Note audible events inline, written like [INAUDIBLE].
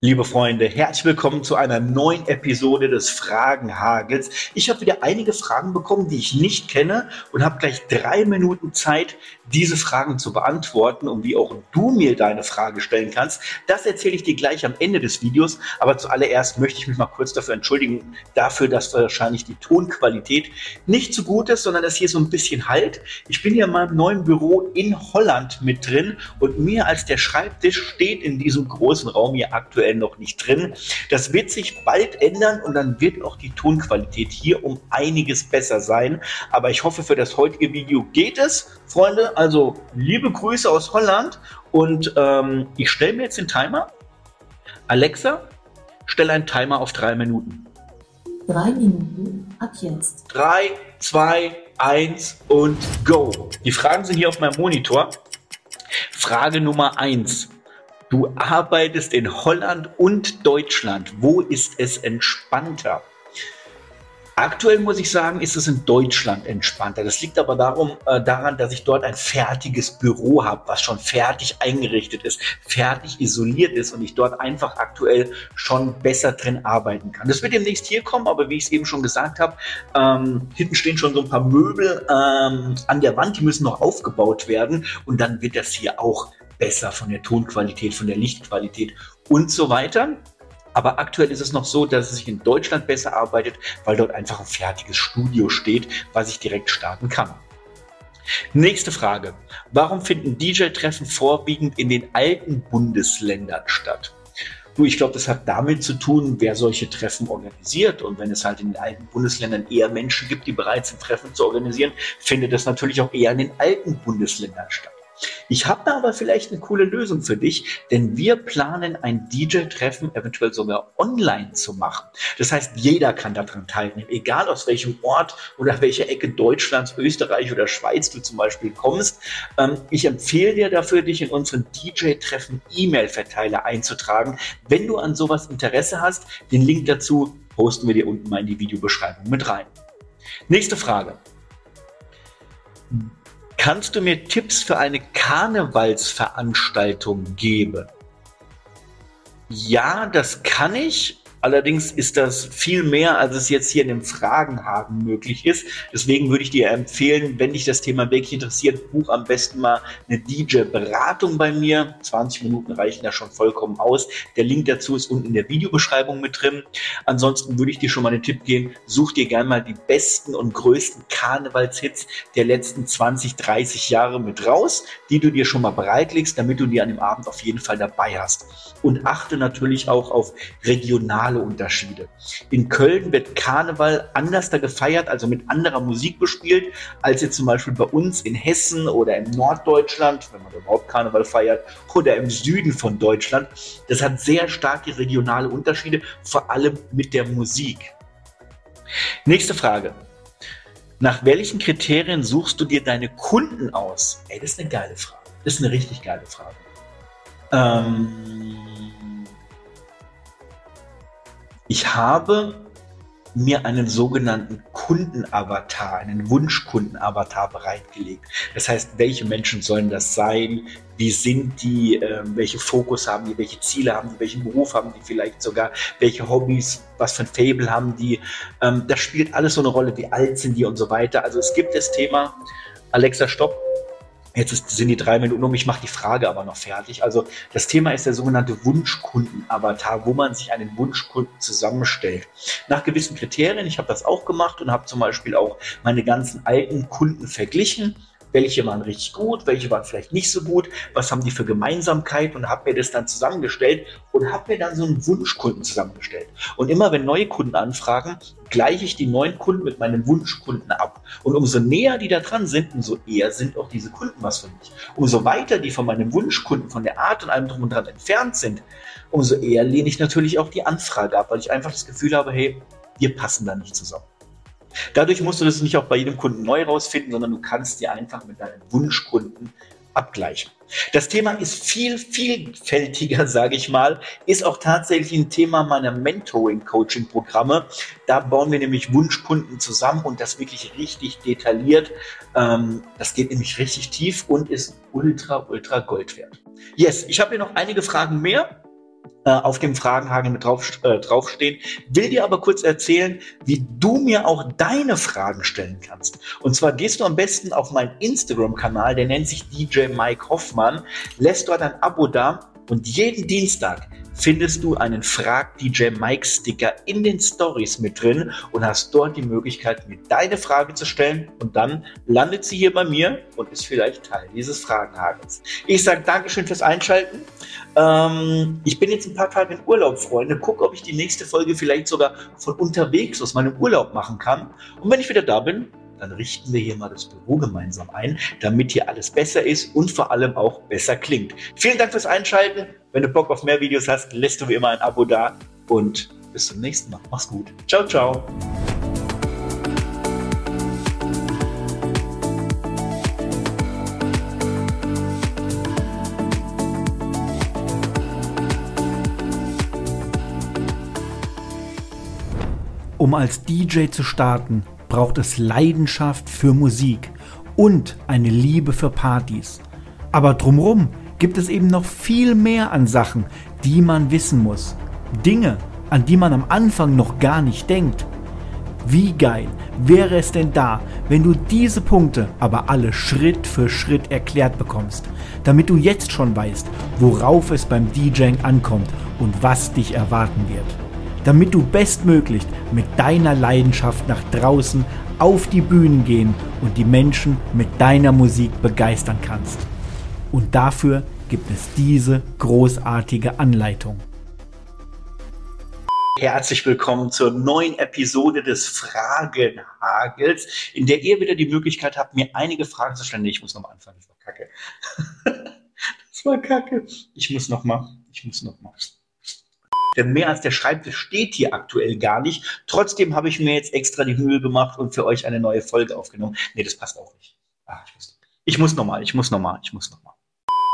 Liebe Freunde, herzlich willkommen zu einer neuen Episode des Fragenhagels. Ich habe wieder einige Fragen bekommen, die ich nicht kenne und habe gleich drei Minuten Zeit, diese Fragen zu beantworten und wie auch du mir deine Frage stellen kannst. Das erzähle ich dir gleich am Ende des Videos. Aber zuallererst möchte ich mich mal kurz dafür entschuldigen, dafür, dass wahrscheinlich die Tonqualität nicht so gut ist, sondern dass hier so ein bisschen halt. Ich bin hier in meinem neuen Büro in Holland mit drin und mir als der Schreibtisch steht in diesem großen Raum hier aktuell aktuell noch nicht drin. Das wird sich bald ändern und dann wird auch die Tonqualität hier um einiges besser sein. Aber ich hoffe, für das heutige Video geht es. Freunde, also liebe Grüße aus Holland und ähm, ich stelle mir jetzt den Timer. Alexa, stelle einen Timer auf drei Minuten. Drei Minuten ab jetzt. Drei, zwei, eins und go. Die Fragen sind hier auf meinem Monitor. Frage Nummer eins. Du arbeitest in Holland und Deutschland. Wo ist es entspannter? Aktuell muss ich sagen, ist es in Deutschland entspannter. Das liegt aber darum, äh, daran, dass ich dort ein fertiges Büro habe, was schon fertig eingerichtet ist, fertig isoliert ist und ich dort einfach aktuell schon besser drin arbeiten kann. Das wird demnächst hier kommen, aber wie ich es eben schon gesagt habe, ähm, hinten stehen schon so ein paar Möbel ähm, an der Wand, die müssen noch aufgebaut werden und dann wird das hier auch besser von der Tonqualität, von der Lichtqualität und so weiter. Aber aktuell ist es noch so, dass es sich in Deutschland besser arbeitet, weil dort einfach ein fertiges Studio steht, was ich direkt starten kann. Nächste Frage. Warum finden DJ-Treffen vorwiegend in den alten Bundesländern statt? Du, ich glaube, das hat damit zu tun, wer solche Treffen organisiert. Und wenn es halt in den alten Bundesländern eher Menschen gibt, die bereit sind, Treffen zu organisieren, findet das natürlich auch eher in den alten Bundesländern statt. Ich habe aber vielleicht eine coole Lösung für dich, denn wir planen ein DJ-Treffen eventuell sogar online zu machen. Das heißt, jeder kann daran teilnehmen, egal aus welchem Ort oder welcher Ecke Deutschlands, Österreich oder Schweiz du zum Beispiel kommst. Ähm, ich empfehle dir dafür, dich in unseren DJ-Treffen E-Mail-Verteiler einzutragen. Wenn du an sowas Interesse hast, den Link dazu posten wir dir unten mal in die Videobeschreibung mit rein. Nächste Frage. Kannst du mir Tipps für eine Karnevalsveranstaltung geben? Ja, das kann ich. Allerdings ist das viel mehr, als es jetzt hier in dem Fragenhaken möglich ist. Deswegen würde ich dir empfehlen, wenn dich das Thema wirklich interessiert, buch am besten mal eine DJ-Beratung bei mir. 20 Minuten reichen da schon vollkommen aus. Der Link dazu ist unten in der Videobeschreibung mit drin. Ansonsten würde ich dir schon mal den Tipp geben, such dir gerne mal die besten und größten Karnevalshits der letzten 20, 30 Jahre mit raus, die du dir schon mal bereitlegst, damit du die an dem Abend auf jeden Fall dabei hast. Und achte natürlich auch auf regionale regionale Unterschiede. In Köln wird Karneval anders da gefeiert, also mit anderer Musik bespielt, als jetzt zum Beispiel bei uns in Hessen oder in Norddeutschland, wenn man überhaupt Karneval feiert, oder im Süden von Deutschland. Das hat sehr starke regionale Unterschiede, vor allem mit der Musik. Nächste Frage. Nach welchen Kriterien suchst du dir deine Kunden aus? Ey, das ist eine geile Frage. Das ist eine richtig geile Frage. Ähm, ich habe mir einen sogenannten Kundenavatar, einen Wunschkundenavatar bereitgelegt. Das heißt, welche Menschen sollen das sein? Wie sind die? Äh, welche Fokus haben die? Welche Ziele haben die? Welchen Beruf haben die vielleicht sogar? Welche Hobbys? Was für ein Fable haben die? Ähm, das spielt alles so eine Rolle. Wie alt sind die und so weiter? Also es gibt das Thema, Alexa, stopp. Jetzt sind die drei Minuten um, ich mache die Frage aber noch fertig. Also das Thema ist der sogenannte Wunschkunden-Avatar, wo man sich einen Wunschkunden zusammenstellt. Nach gewissen Kriterien, ich habe das auch gemacht und habe zum Beispiel auch meine ganzen alten Kunden verglichen welche waren richtig gut, welche waren vielleicht nicht so gut, was haben die für Gemeinsamkeit und habe mir das dann zusammengestellt und habe mir dann so einen Wunschkunden zusammengestellt. Und immer wenn neue Kunden anfragen, gleiche ich die neuen Kunden mit meinen Wunschkunden ab. Und umso näher die da dran sind, umso eher sind auch diese Kunden was für mich. Umso weiter die von meinem Wunschkunden, von der Art und allem drum und dran entfernt sind, umso eher lehne ich natürlich auch die Anfrage ab, weil ich einfach das Gefühl habe, hey, wir passen da nicht zusammen. Dadurch musst du das nicht auch bei jedem Kunden neu rausfinden, sondern du kannst dir einfach mit deinen Wunschkunden abgleichen. Das Thema ist viel vielfältiger, [LAUGHS] sage ich mal, ist auch tatsächlich ein Thema meiner Mentoring-Coaching-Programme. Da bauen wir nämlich Wunschkunden zusammen und das wirklich richtig detailliert. Ähm, das geht nämlich richtig tief und ist ultra, ultra Gold wert. Yes, ich habe hier noch einige Fragen mehr. Äh, auf dem Fragenhaken mit drauf, äh, draufstehen. Will dir aber kurz erzählen, wie du mir auch deine Fragen stellen kannst. Und zwar gehst du am besten auf meinen Instagram-Kanal, der nennt sich DJ Mike Hoffmann, lässt dort ein Abo da und jeden Dienstag findest du einen Frag DJ Mike Sticker in den Stories mit drin und hast dort die Möglichkeit, mir deine Frage zu stellen und dann landet sie hier bei mir und ist vielleicht Teil dieses Fragenhagels. Ich sage Dankeschön fürs Einschalten. Ähm, ich bin jetzt ein paar Tage in Urlaub, Freunde. Guck, ob ich die nächste Folge vielleicht sogar von unterwegs aus meinem Urlaub machen kann. Und wenn ich wieder da bin, dann richten wir hier mal das Büro gemeinsam ein, damit hier alles besser ist und vor allem auch besser klingt. Vielen Dank fürs Einschalten. Wenn du Bock auf mehr Videos hast, lässt du wie immer ein Abo da und bis zum nächsten Mal. Mach's gut. Ciao, ciao. Um als DJ zu starten, braucht es Leidenschaft für Musik und eine Liebe für Partys. Aber drumrum gibt es eben noch viel mehr an Sachen, die man wissen muss. Dinge, an die man am Anfang noch gar nicht denkt. Wie geil wäre es denn da, wenn du diese Punkte aber alle Schritt für Schritt erklärt bekommst, damit du jetzt schon weißt, worauf es beim DJing ankommt und was dich erwarten wird damit du bestmöglich mit deiner Leidenschaft nach draußen auf die Bühnen gehen und die Menschen mit deiner Musik begeistern kannst. Und dafür gibt es diese großartige Anleitung. Herzlich willkommen zur neuen Episode des Fragenhagels, in der ihr wieder die Möglichkeit habt, mir einige Fragen zu stellen. Nee, ich muss nochmal anfangen, das war kacke. [LAUGHS] das war kacke. Ich muss nochmal, ich muss nochmal. Denn mehr als der Schreibtisch steht hier aktuell gar nicht. Trotzdem habe ich mir jetzt extra die Mühe gemacht und für euch eine neue Folge aufgenommen. Nee, das passt auch nicht. Ah, ich muss, ich muss nochmal, ich muss nochmal, ich muss nochmal.